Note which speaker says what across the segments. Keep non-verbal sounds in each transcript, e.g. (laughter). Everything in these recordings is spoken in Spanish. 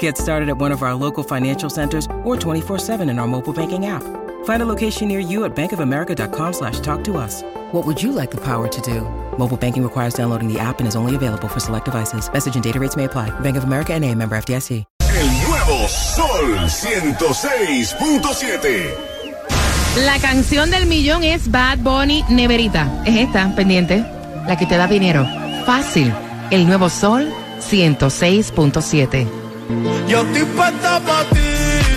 Speaker 1: Get started at one of our local financial centers or 24-7 in our mobile banking app. Find a location near you at bankofamerica.com slash talk to us. What would you like the power to do? Mobile banking requires downloading the app and is only available for select devices. Message and data rates may apply. Bank of America and a member FDIC.
Speaker 2: El nuevo Sol 106.7.
Speaker 3: La canción del millón es Bad Bunny Neverita. Es esta, pendiente, la que te da dinero. Fácil. El nuevo Sol 106.7.
Speaker 4: Yo estoy puesta pa' ti,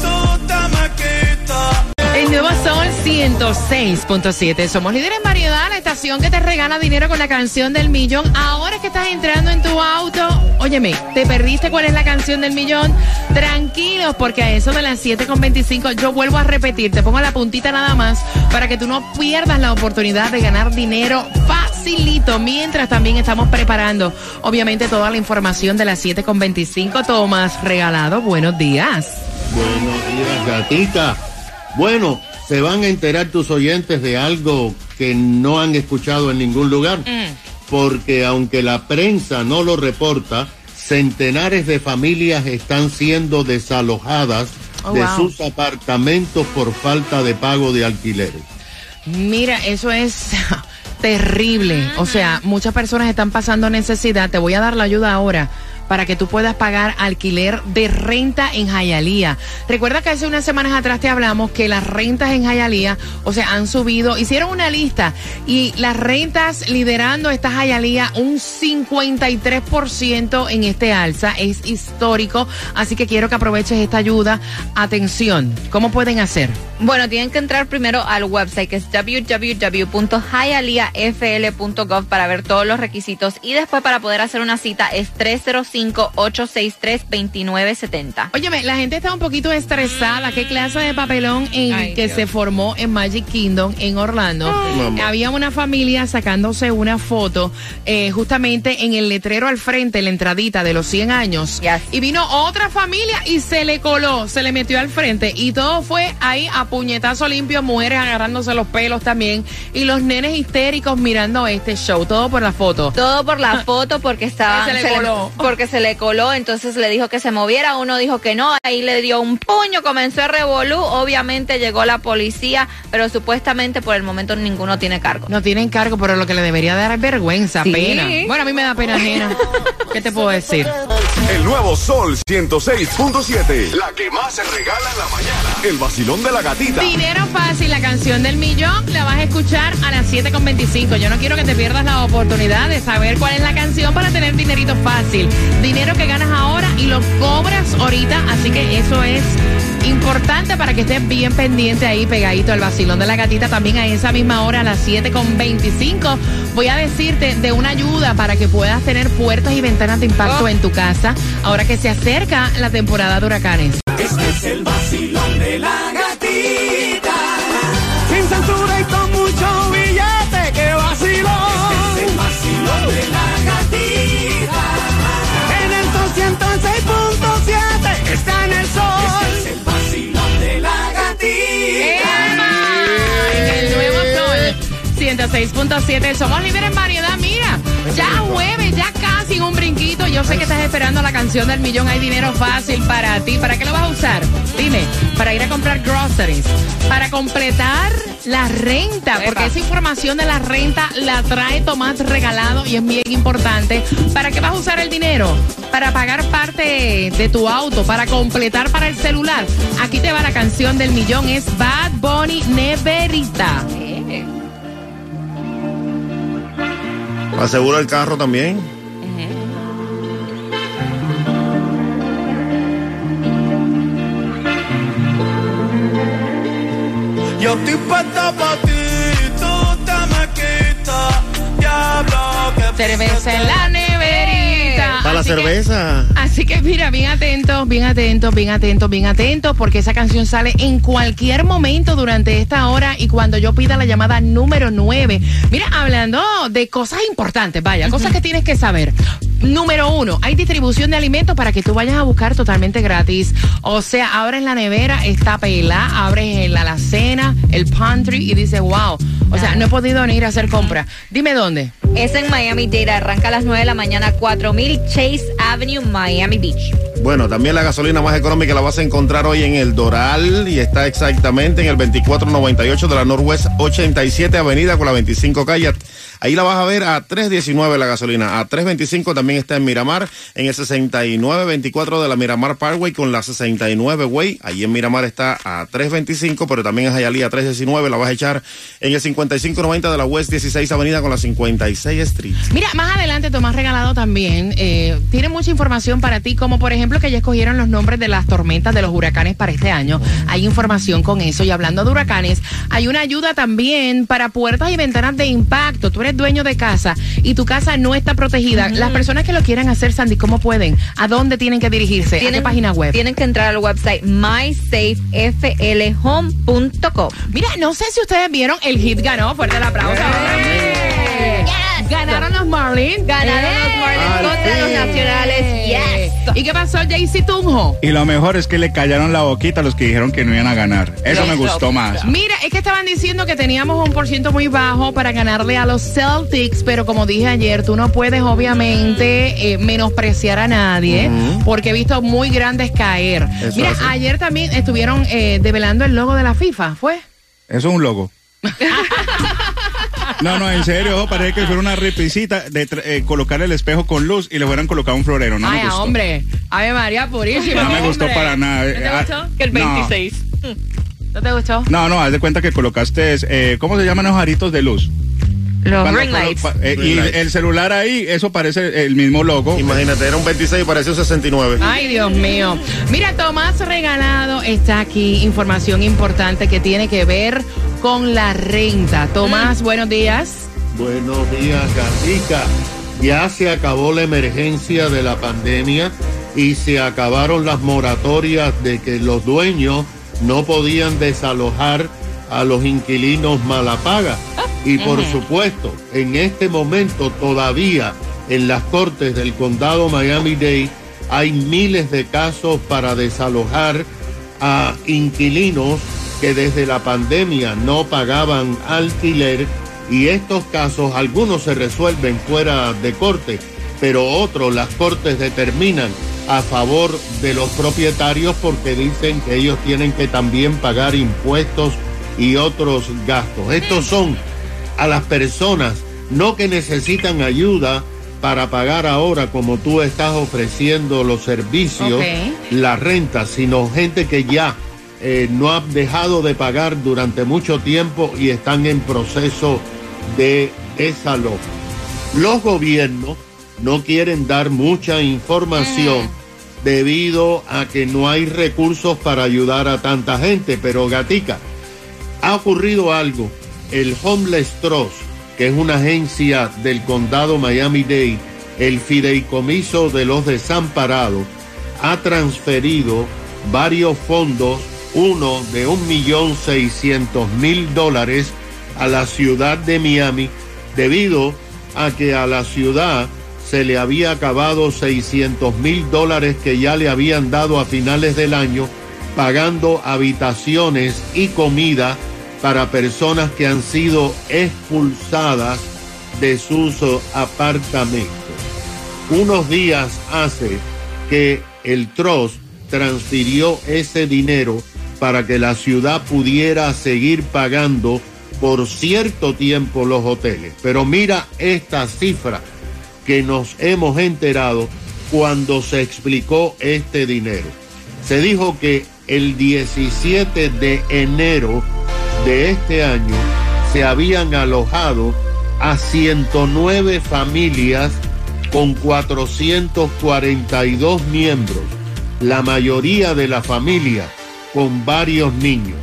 Speaker 4: tú te me quitas.
Speaker 3: El nuevo Sol 106.7. Somos líderes la estación que te regala dinero con la canción del millón. Ahora que estás entrando en tu auto, óyeme, ¿te perdiste cuál es la canción del millón? Tranquilos, porque a eso de las 7.25 yo vuelvo a repetir, te pongo la puntita nada más para que tú no pierdas la oportunidad de ganar dinero facilito. Mientras también estamos preparando, obviamente, toda la información de las 7.25. Tomás Regalado, buenos días.
Speaker 5: Buenos días, gatita. Bueno, se van a enterar tus oyentes de algo que no han escuchado en ningún lugar. Porque aunque la prensa no lo reporta, centenares de familias están siendo desalojadas
Speaker 3: Oh,
Speaker 5: de
Speaker 3: wow.
Speaker 5: sus apartamentos por falta de pago de alquileres.
Speaker 3: Mira, eso es (laughs) terrible. O sea, muchas personas están pasando necesidad. Te voy a dar la ayuda ahora para que tú puedas pagar alquiler de renta en Jayalía. Recuerda que hace unas semanas atrás te hablamos que las rentas en Jayalía, o sea, han subido, hicieron una lista y las rentas liderando esta Jayalía un 53% en este alza. Es histórico, así que quiero que aproveches esta ayuda. Atención, ¿cómo pueden hacer?
Speaker 6: Bueno, tienen que entrar primero al website que es www.hialeafl.gov para ver todos los requisitos y después para poder hacer una cita es 305-863-2970.
Speaker 3: Óyeme, la gente está un poquito estresada. ¿Qué clase de papelón en que se formó en Magic Kingdom en Orlando? Había una familia sacándose una foto eh, justamente en el letrero al frente, la entradita de los 100 años.
Speaker 6: Yes.
Speaker 3: Y vino otra familia y se le coló, se le metió al frente. Y todo fue ahí a puñetazo limpio, mujeres agarrándose los pelos también. Y los nenes histéricos mirando este show. Todo por la foto.
Speaker 6: Todo por la foto porque estaba
Speaker 3: Se le coló.
Speaker 6: porque se le coló, entonces le dijo que se moviera, uno dijo que no, ahí le dio un puño, comenzó a revolú, obviamente llegó la policía, pero supuestamente por el momento ninguno tiene cargo.
Speaker 3: No tienen cargo, pero lo que le debería dar es vergüenza,
Speaker 6: Sí.
Speaker 3: pena. Bueno, a mí me da pena, nena. ¿Qué te puedo decir?
Speaker 2: El nuevo Sol 106.7. La que más se regala en la mañana. El vacilón de la gatita.
Speaker 3: Dinero fácil, la canción del millón, la vas a escuchar a las 7.25. Yo no quiero que te pierdas la oportunidad de saber cuál es la canción para tener dinerito fácil. Dinero que ganas ahora y lo cobras ahorita, así que eso es importante para que estés bien pendiente ahí pegadito al vacilón de la gatita. También a esa misma hora, a las 7.25, voy a decirte de una ayuda para que puedas tener puertas y ventanas de impacto en tu casa ahora que se acerca la temporada de huracanes.
Speaker 4: Este es el vacilón de la 96.7 El
Speaker 3: Somos Líder en Variedad. Mira, ya jueves, ya casi en un brinquito. Yo sé que estás esperando la canción del millón. Hay dinero fácil para ti. ¿Para qué lo vas a usar? Dime, para ir a comprar groceries, para completar la renta, porque esa información de la renta la trae Tomás regalado y es bien importante. ¿Para qué vas a usar el dinero? Para pagar parte de tu auto, para completar para el celular. Aquí te va la canción del millón, es Bad Bunny Neverita.
Speaker 5: ¿Asegura el carro también?
Speaker 4: Yo estoy puesta pa' ti, tú te me quitas. Diablo, que
Speaker 3: Cerveza en la.
Speaker 7: Para la
Speaker 3: que-
Speaker 7: cerveza.
Speaker 3: Así que mira, bien atentos, bien atentos, bien atentos, bien atentos, porque esa canción sale en cualquier momento durante esta hora y cuando yo pida la llamada número 9. Mira, hablando de cosas importantes, vaya, cosas que tienes que saber. Número uno, hay distribución de alimentos para que tú vayas a buscar totalmente gratis. O sea, abres la nevera, está pela, abres la alacena, el pantry y dices, wow. O sea, no he podido ni ir a hacer compras. Dime dónde.
Speaker 6: Es en Miami-Dade, arranca a las 9 de la mañana, 4000 Chase Avenue, Miami Beach.
Speaker 7: Bueno, también la gasolina más económica la vas a encontrar hoy en el Doral y está exactamente en el 2498 de la Northwest 87 Avenida con la 25 calle. Ahí la vas a ver a 319 la gasolina. A 325 también está en Miramar, en el 6924 de la Miramar Parkway con la 69 Way. Ahí en Miramar está a 325, pero también en Hialeah a 319 la vas a echar en el 5590 de la West 16 Avenida con la 56 Street.
Speaker 3: Mira, más adelante Tomás Regalado también eh, tiene mucha información para ti, como por ejemplo que ya escogieron los nombres de las tormentas de los huracanes para este año. Hay información con eso. Y hablando de huracanes, hay una ayuda también para puertas y ventanas de impacto. Tú eres dueño de casa y tu casa no está protegida. Las personas que lo quieran hacer, Sandy, ¿cómo pueden? ¿A dónde tienen que dirigirse? ¿A qué página web?
Speaker 6: Tienen que entrar al website mysafeflhome.com.
Speaker 3: Mira, no sé si ustedes vieron, el hit ganó. Fuerte el aplauso. Ganaron los Marlins.
Speaker 6: Ganaron los Marlins contra los. Nacionales. Yes.
Speaker 3: ¿Y qué pasó, JC Tunjo?
Speaker 8: Y lo mejor es que le callaron la boquita a los que dijeron que no iban a ganar. Eso me gustó más.
Speaker 3: Mira, es que estaban diciendo que teníamos un por ciento muy bajo para ganarle a los Celtics, pero como dije ayer, tú no puedes obviamente eh, menospreciar a nadie, porque he visto muy grandes caer.
Speaker 8: Eso
Speaker 3: Mira,
Speaker 8: hace.
Speaker 3: ayer también estuvieron eh, develando el logo de la FIFA, ¿fue?
Speaker 8: Eso es un logo. (laughs) No, no, en serio, ojo, parece que fuera una repisita de eh, colocar el espejo con luz y le hubieran colocado un florero. No
Speaker 3: Ay,
Speaker 8: me gustó.
Speaker 3: hombre, Ave María Purísima.
Speaker 8: No me gustó para nada.
Speaker 3: ¿No te
Speaker 8: Ah,
Speaker 3: gustó?
Speaker 6: Que el
Speaker 8: No.
Speaker 6: 26.
Speaker 3: ¿No te gustó?
Speaker 8: No, no, haz de cuenta que colocaste, eh, ¿cómo se llaman los aritos de luz?
Speaker 6: Los
Speaker 8: Cuando
Speaker 6: ring lights.
Speaker 8: eh,
Speaker 7: Ring
Speaker 8: y
Speaker 7: lights.
Speaker 8: el celular ahí, eso parece el mismo logo.
Speaker 7: Imagínate, era un 26 y pareció un 69.
Speaker 3: Ay, Dios mío. Mira, Tomás Regalado está aquí. Información importante que tiene que ver con la renta. Tomás, buenos días.
Speaker 5: Buenos días, Gatica. Ya se acabó la emergencia de la pandemia y se acabaron las moratorias de que los dueños no podían desalojar a los inquilinos malapaga. Y por supuesto, en este momento todavía en las cortes del condado Miami-Dade hay miles de casos para desalojar a inquilinos que desde la pandemia no pagaban alquiler. Y estos casos algunos se resuelven fuera de corte, pero otros las cortes determinan a favor de los propietarios porque dicen que ellos tienen que también pagar impuestos y otros gastos. Estos son a las personas no que necesitan ayuda para pagar ahora como tú estás ofreciendo los servicios, la renta, sino gente que ya eh, no han dejado de pagar durante mucho tiempo y están en proceso de desalojo. Los gobiernos no quieren dar mucha información debido a que no hay recursos para ayudar a tanta gente, pero Gatica, ha ocurrido algo. El Homeless Trust, que es una agencia del condado Miami-Dade, el fideicomiso de los desamparados, ha transferido varios fondos, uno de un millón seiscientos mil dólares a la ciudad de Miami, debido a que a la ciudad se le había acabado 600 mil dólares que ya le habían dado a finales del año, pagando habitaciones y comida para personas que han sido expulsadas de sus eh, apartamentos. Unos días hace que el Trust transfirió ese dinero para que la ciudad pudiera seguir pagando por cierto tiempo los hoteles. Pero mira esta cifra que nos hemos enterado cuando se explicó este dinero. Se dijo que el 17 de enero de este año se habían alojado a 109 familias con 442 miembros, la mayoría de la familia con varios niños.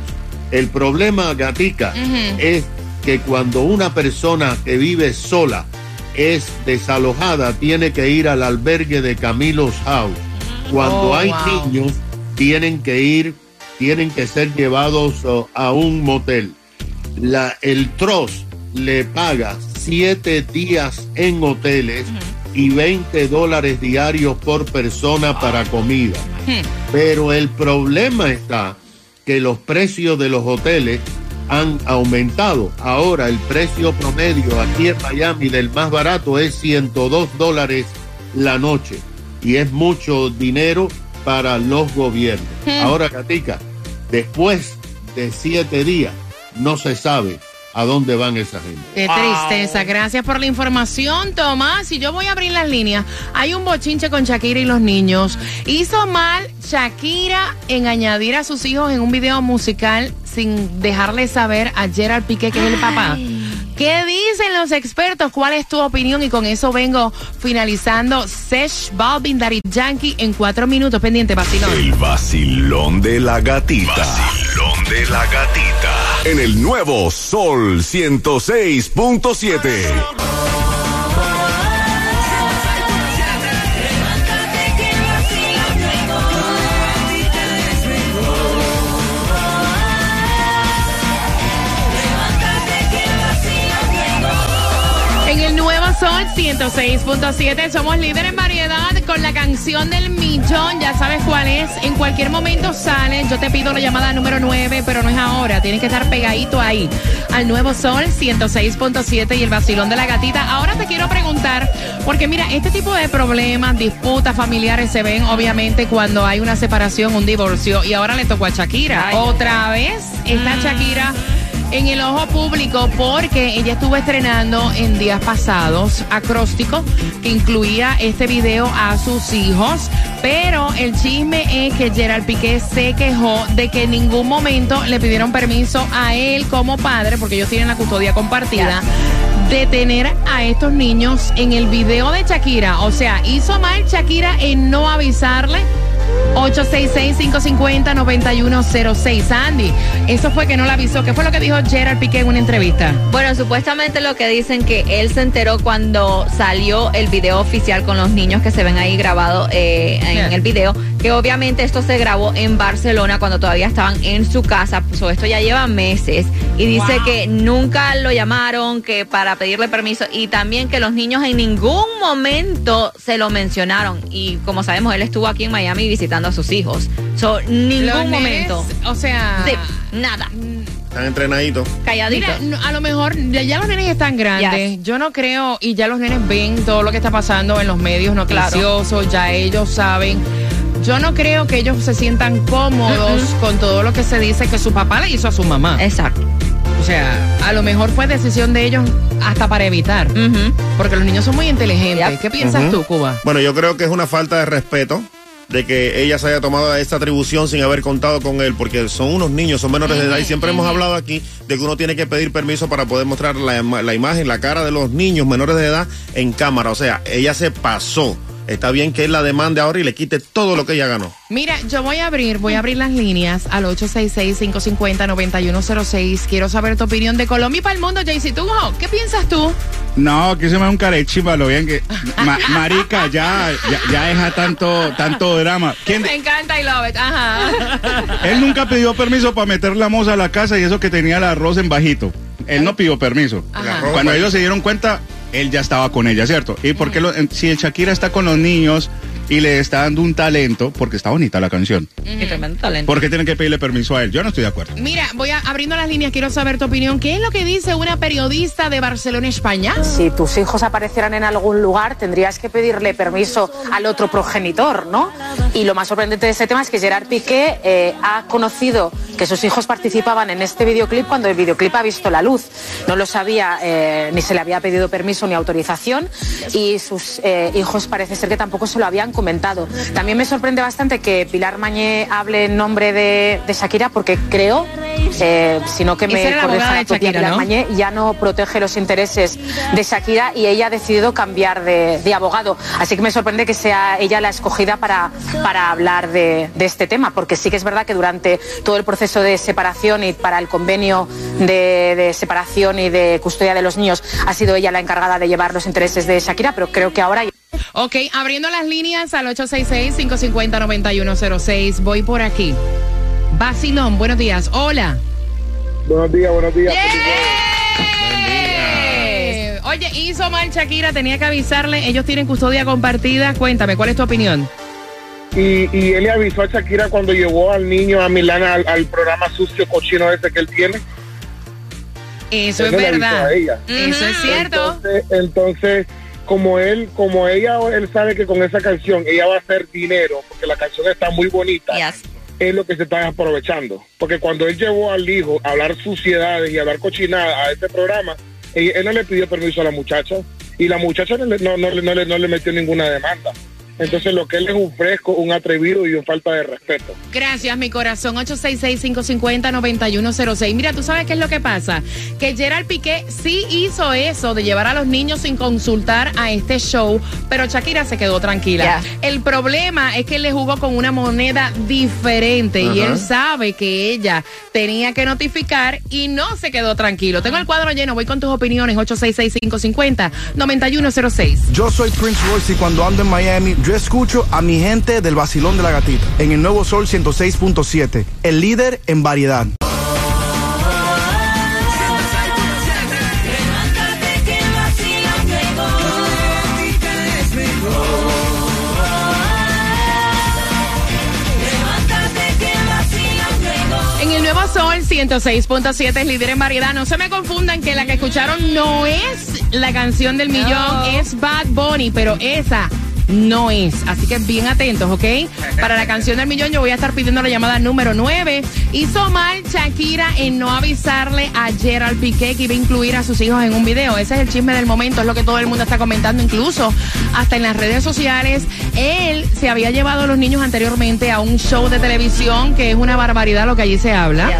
Speaker 5: El problema, Gatica, es que cuando una persona que vive sola es desalojada tiene que ir al albergue de Camilo's House. Cuando
Speaker 3: Oh,
Speaker 5: hay
Speaker 3: wow.
Speaker 5: niños, tienen que ir, tienen que ser llevados a un motel. La, el TROS le paga siete días en hoteles y 20 dólares diarios por persona para comida. Pero el problema está que los precios de los hoteles han aumentado. Ahora el precio promedio aquí en Miami del más barato es 102 dólares la noche y es mucho dinero para los gobiernos. Ahora, Katica, después de siete días no se sabe a dónde van esa gente.
Speaker 3: Qué tristeza. Gracias por la información, Tomás. Y yo voy a abrir las líneas. Hay un bochinche con Shakira y los niños. Hizo mal Shakira en añadir a sus hijos en un video musical sin dejarle saber a Gerard Piqué, que es el papá. ¿Qué dicen los expertos? ¿Cuál es tu opinión? Y con eso vengo finalizando Sesh Balvin Daddy Yankee en cuatro minutos. Pendiente, vacilón.
Speaker 2: El vacilón de la gatita. Vacilón de la gatita. En el nuevo Sol 106.7.
Speaker 3: 106.7 somos líderes en variedad con la canción del millón. Ya sabes cuál es. En cualquier momento sale. Yo te pido la llamada número 9, pero no es ahora. Tienes que estar pegadito ahí al Nuevo Sol 106.7 y el vacilón de la gatita. Ahora te quiero preguntar, porque mira, este tipo de problemas, disputas familiares se ven obviamente cuando hay una separación, un divorcio. Y ahora le tocó a Shakira. Otra vez está Shakira en el ojo público porque ella estuvo estrenando en días pasados acróstico que incluía este video a sus hijos. Pero el chisme es que Gerard Piqué se quejó de que en ningún momento le pidieron permiso a él como padre, porque ellos tienen la custodia compartida, de tener a estos niños en el video de Shakira. O sea, hizo mal Shakira en no avisarle 866-550-9106. Andy, eso fue que no la avisó. ¿Qué fue lo que dijo Gerard Piqué en una entrevista?
Speaker 6: Bueno, supuestamente lo que dicen que él se enteró cuando salió el video oficial con los niños que se ven ahí grabados eh, en
Speaker 3: Yeah.
Speaker 6: el video, que obviamente esto se grabó en Barcelona cuando todavía estaban en su casa, pues esto ya lleva meses, y dice
Speaker 3: Wow.
Speaker 6: que nunca lo llamaron, que para pedirle permiso, y también que los niños en ningún momento se lo mencionaron, y como sabemos, él estuvo aquí en Miami visitando a sus hijos, so,
Speaker 3: Los
Speaker 6: ningún
Speaker 3: nenes,
Speaker 6: momento,
Speaker 3: O sea.
Speaker 6: de nada,
Speaker 7: Están entrenaditos.
Speaker 6: calladito.
Speaker 3: Mira, a lo mejor ya, ya los nenes están grandes. Yo no creo, y ya los nenes ven todo lo que está pasando en los medios noticiosos, ya ellos saben. Yo no creo que ellos se sientan cómodos con todo lo que se dice que su papá le hizo a su mamá.
Speaker 6: Exacto.
Speaker 3: O sea, a lo mejor fue decisión de ellos hasta para evitar.
Speaker 6: Ujú.
Speaker 3: Porque los niños son muy inteligentes.
Speaker 6: Yep.
Speaker 3: ¿Qué piensas
Speaker 7: Ujú.
Speaker 3: tú, Cuba?
Speaker 7: Bueno, yo creo que es una falta de respeto de que ella se haya tomado esta atribución sin haber contado con él, porque son unos niños, son menores de edad y siempre hemos hablado aquí de que uno tiene que pedir permiso para poder mostrar la, la imagen, la cara de los niños menores de edad en cámara. O sea, ella se pasó. Está bien que él la demande ahora y le quite todo lo que ella ganó.
Speaker 3: Mira, yo voy a abrir, voy a abrir las líneas al 866-550-9106. Quiero saber tu opinión de Colombia y para el mundo, Jaycee. ¿Tú, qué piensas tú?
Speaker 8: No, que se me un carechimba, lo bien que. (laughs) Ma- marica, ya, ya, ya deja tanto, tanto drama. ¿Quién de-
Speaker 3: Me encanta, I love it. Ajá.
Speaker 8: Él nunca pidió permiso para meter la moza a la casa y eso que tenía el arroz en bajito. Él no pidió permiso.
Speaker 3: Ajá.
Speaker 8: Cuando ellos se dieron cuenta, él ya estaba con ella, ¿cierto? ¿Y por qué lo- si el Shakira está con los niños y le está dando un talento, porque está bonita la canción,
Speaker 6: Qué tremendo talento.
Speaker 8: ¿por qué tienen que pedirle permiso a él? Yo no estoy de acuerdo.
Speaker 3: Mira, voy a, abriendo las líneas, quiero saber tu opinión. ¿Qué es lo que dice una periodista de Barcelona, España?
Speaker 9: Si tus hijos aparecieran en algún lugar, tendrías que pedirle permiso al otro progenitor, ¿no? Y lo más sorprendente de este tema es que Gerard Piqué eh, ha conocido que sus hijos participaban en este videoclip cuando el videoclip ha visto la luz. No lo sabía, eh, ni se le había pedido permiso ni autorización y sus eh, hijos parece ser que tampoco se lo habían comentado. También me sorprende bastante que Pilar Mañé hable en nombre de, de Shakira porque creo eh, sino que me corrija Pilar
Speaker 3: ¿no?
Speaker 9: Mañé, ya no protege los intereses de Shakira y ella ha decidido cambiar de, de abogado. Así que me sorprende que sea ella la escogida para, para hablar de, de este tema, porque sí que es verdad que durante todo el proceso de separación y para el convenio de, de separación y de custodia de los niños ha sido ella la encargada de llevar los intereses de Shakira, pero creo que ahora...
Speaker 3: Ok, abriendo las líneas al 866-550-9106. Voy por aquí. Basilón, buenos días. Hola.
Speaker 10: Buenos días, buenos días.
Speaker 3: Eh, Oye, hizo mal Shakira, tenía que avisarle. Ellos tienen custodia compartida. Cuéntame, ¿cuál es tu opinión?
Speaker 10: Y, y él le avisó a Shakira cuando llevó al niño a Milán al, al programa sucio cochino ese que él tiene.
Speaker 3: Eso
Speaker 10: Él
Speaker 3: es
Speaker 10: no le avisó
Speaker 3: verdad.
Speaker 10: a ella.
Speaker 3: Eso es cierto.
Speaker 10: Entonces, entonces, como él, como ella, él sabe que con esa canción ella va a hacer dinero, porque la canción está muy bonita. Es lo que se está aprovechando. Porque cuando él llevó al hijo a hablar suciedades y a hablar cochinada a este programa, él, él no le pidió permiso a la muchacha y la muchacha no, no, no, no le, no le metió ninguna demanda. Entonces lo que él es un fresco, un atrevido y un falta de respeto.
Speaker 3: Gracias, mi corazón. 866-550-9106. Mira, tú sabes qué es lo que pasa. Que Gerard Piqué sí hizo eso de llevar a los niños sin consultar a este show, pero Shakira se quedó tranquila. El problema es que él le jugó con una moneda diferente y él sabe que ella tenía que notificar y no se quedó tranquilo. Tengo el cuadro lleno, voy con tus opiniones. 866-550-9106.
Speaker 11: Yo soy Prince Royce y cuando ando en Miami, yo escucho a mi gente del vacilón de la gatita en el nuevo Sol 106.7, el líder en variedad.
Speaker 3: En el Nuevo Sol 106.7 es líder en variedad. No se me confundan que la que escucharon no es la canción del millón, es Bad Bunny, pero esa no es. Así que bien atentos, ¿ok? Para la canción del millón yo voy a estar pidiendo la llamada número 9. Hizo mal Shakira en no avisarle a Gerald Piqué que iba a incluir a sus hijos en un video. Ese es el chisme del momento, es lo que todo el mundo está comentando, incluso hasta en las redes sociales. Él se había llevado a los niños anteriormente a un show de televisión que es una barbaridad lo que allí se habla.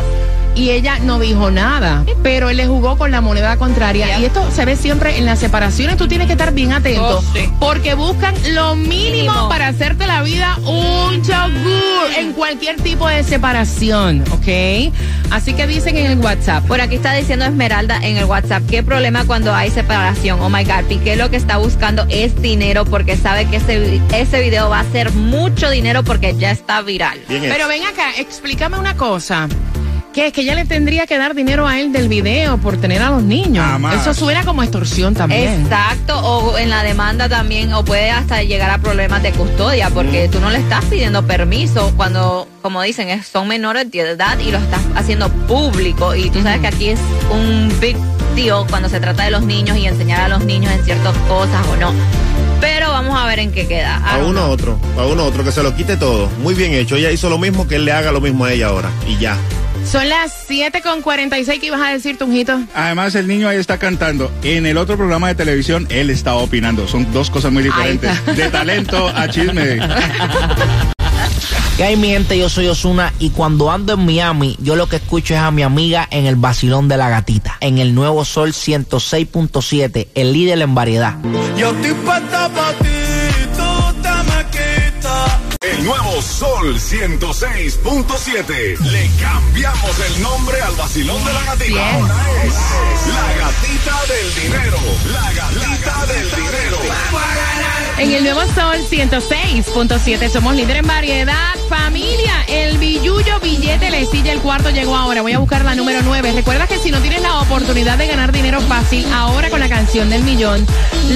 Speaker 3: Y ella no dijo nada, pero él le jugó con la moneda contraria. Y esto se ve siempre en las separaciones. Tú tienes que estar bien atento.
Speaker 6: Oh, sí.
Speaker 3: Porque buscan lo mínimo,
Speaker 6: Mínimo.
Speaker 3: para hacerte la vida un yogur en cualquier tipo de separación, ¿ok? Así que dicen en el WhatsApp.
Speaker 6: Por aquí está diciendo Esmeralda en el WhatsApp, ¿qué problema cuando hay separación? Oh my God, Piqué lo que está buscando es dinero porque sabe que ese, ese video va a ser mucho dinero porque ya está viral.
Speaker 3: Pero ven acá, explícame una cosa. Que es que ella le tendría que dar dinero a él del video por tener a los niños.
Speaker 6: Jamás.
Speaker 3: Eso suena como extorsión también.
Speaker 6: Exacto, o en la demanda también, o puede hasta llegar a problemas de custodia, porque tú no le estás pidiendo permiso cuando, como dicen, es- son menores de edad y lo estás haciendo público. Y tú sabes que aquí es un big deal cuando se trata de los niños y enseñar a los niños en ciertas cosas o no. Pero vamos a ver en qué queda.
Speaker 7: A uno otro, a uno otro, que se lo quite todo. Muy bien hecho. Ella hizo lo mismo que él le haga lo mismo a ella ahora. Y ya.
Speaker 3: Son las 7 con 46 que ibas a decir, Tunjito.
Speaker 8: Además, el niño ahí está cantando. En el otro programa de televisión, él estaba opinando. Son dos cosas muy diferentes. De talento a chisme.
Speaker 12: ¿Qué hay mi gente? Yo soy Osuna y cuando ando en Miami, yo lo que escucho es a mi amiga en el vacilón de la gatita, en el nuevo Sol 106.7, el líder en variedad.
Speaker 4: Yo estoy puesta pa' ti,
Speaker 2: nuevo Sol 106.7. Le cambiamos el nombre al vacilón de la gatita. Ahora es la gatita del dinero. La gatita del dinero.
Speaker 3: En el nuevo Sol 106.7 somos líder en variedad. Familia, el billuyo billete le silla el cuarto llegó ahora. Voy a buscar la número 9. Recuerda que si no tienes la oportunidad de ganar dinero fácil ahora con la canción del millón,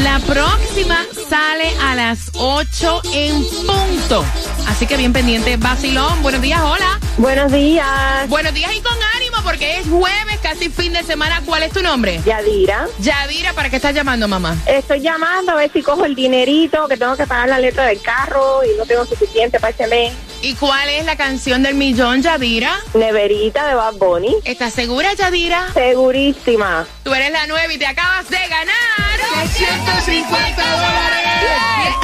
Speaker 3: la próxima sale a las 8 en punto. Así que bien pendiente, Basilón. Buenos días, hola.
Speaker 13: Buenos días.
Speaker 3: Buenos días y con ánimo porque es jueves, casi fin de semana. ¿Cuál es tu nombre?
Speaker 13: Yadira.
Speaker 3: Yadira, ¿para qué estás llamando, mamá?
Speaker 13: Estoy llamando a ver si cojo el dinerito que tengo que pagar la letra del carro y no tengo suficiente para ese mes.
Speaker 3: ¿Y cuál es la canción del millón, Yadira?
Speaker 13: Neverita de Bad Bunny.
Speaker 3: ¿Estás segura, Yadira?
Speaker 13: Segurísima.
Speaker 3: Tú eres la nueva y te acabas de ganar
Speaker 4: 250 dólares.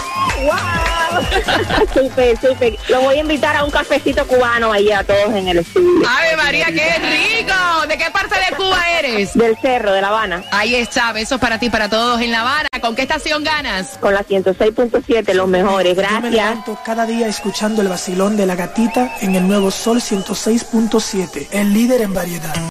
Speaker 13: ¡Wow! (laughs) súper, súper. Lo voy a invitar a un cafecito cubano ahí a todos en el estudio.
Speaker 3: ¡Ave María, qué rico! ¿De qué parte de Cuba eres?
Speaker 13: Del Cerro, de La Habana.
Speaker 3: Ahí está, besos para ti, para todos en La Habana. ¿Con qué estación ganas?
Speaker 13: Con la 106.7, los mejores.
Speaker 14: Yo me
Speaker 13: Gracias.
Speaker 14: levanto cada día escuchando el vacilón de la gatita en el nuevo Sol 106.7, el líder en variedad.